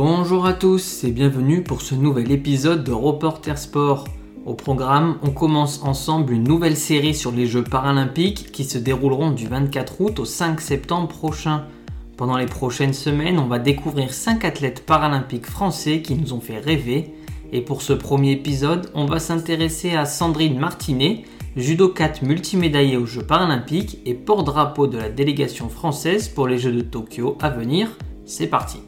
Bonjour à tous et bienvenue pour ce nouvel épisode de Reporter Sport. Au programme, on commence ensemble une nouvelle série sur les Jeux paralympiques qui se dérouleront du 24 août au 5 septembre prochain. Pendant les prochaines semaines, on va découvrir 5 athlètes paralympiques français qui nous ont fait rêver. Et pour ce premier épisode, on va s'intéresser à Sandrine Martinet, judokate multimédaillée aux Jeux paralympiques et porte-drapeau de la délégation française pour les Jeux de Tokyo à venir. C'est parti.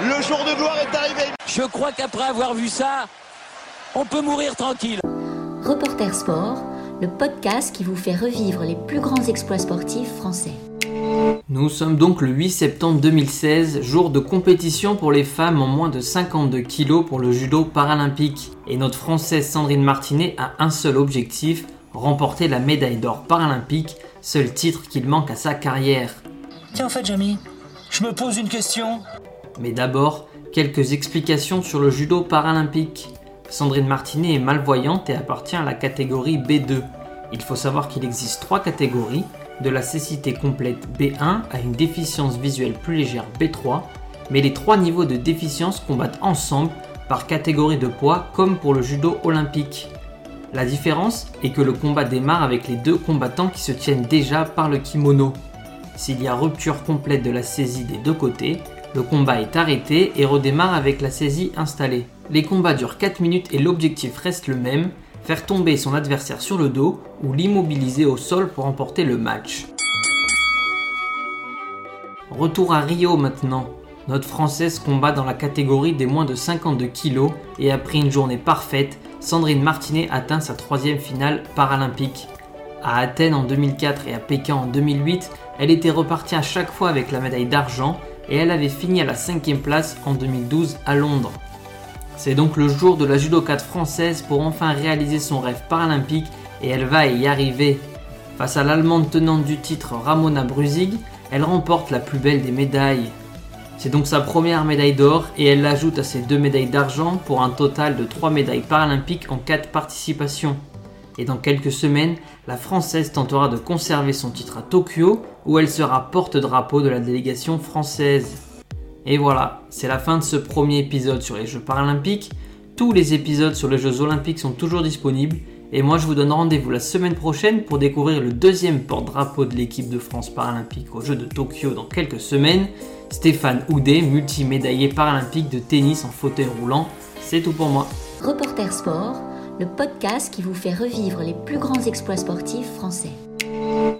Le jour de gloire est arrivé. Je crois qu'après avoir vu ça, on peut mourir tranquille. Reporter Sport, le podcast qui vous fait revivre les plus grands exploits sportifs français. Nous sommes donc le 8 septembre 2016, jour de compétition pour les femmes en moins de 52 kg pour le judo paralympique. Et notre Française Sandrine Martinet a un seul objectif, remporter la médaille d'or paralympique, seul titre qu'il manque à sa carrière. Tiens, en fait, Jamie, je me pose une question. Mais d'abord, quelques explications sur le judo paralympique. Sandrine Martinet est malvoyante et appartient à la catégorie B2. Il faut savoir qu'il existe trois catégories, de la cécité complète B1 à une déficience visuelle plus légère B3, mais les trois niveaux de déficience combattent ensemble par catégorie de poids comme pour le judo olympique. La différence est que le combat démarre avec les deux combattants qui se tiennent déjà par le kimono. S'il y a rupture complète de la saisie des deux côtés, le combat est arrêté et redémarre avec la saisie installée. Les combats durent 4 minutes et l'objectif reste le même, faire tomber son adversaire sur le dos ou l'immobiliser au sol pour remporter le match. Retour à Rio maintenant. Notre Française combat dans la catégorie des moins de 52 kg et après une journée parfaite, Sandrine Martinet atteint sa troisième finale paralympique. À Athènes en 2004 et à Pékin en 2008, elle était repartie à chaque fois avec la médaille d'argent et elle avait fini à la cinquième place en 2012 à Londres. C'est donc le jour de la française pour enfin réaliser son rêve paralympique et elle va y arriver. Face à l'allemande tenante du titre Ramona Brusig, elle remporte la plus belle des médailles. C'est donc sa première médaille d'or et elle l'ajoute à ses deux médailles d'argent pour un total de 3 médailles paralympiques en 4 participations. Et dans quelques semaines, la Française tentera de conserver son titre à Tokyo où elle sera porte-drapeau de la délégation française. Et voilà, c'est la fin de ce premier épisode sur les Jeux paralympiques. Tous les épisodes sur les Jeux olympiques sont toujours disponibles. Et moi je vous donne rendez-vous la semaine prochaine pour découvrir le deuxième porte-drapeau de l'équipe de France paralympique aux Jeux de Tokyo dans quelques semaines, Stéphane Houdet, multimédaillé paralympique de tennis en fauteuil roulant. C'est tout pour moi. Reporter Sport, le podcast qui vous fait revivre les plus grands exploits sportifs français.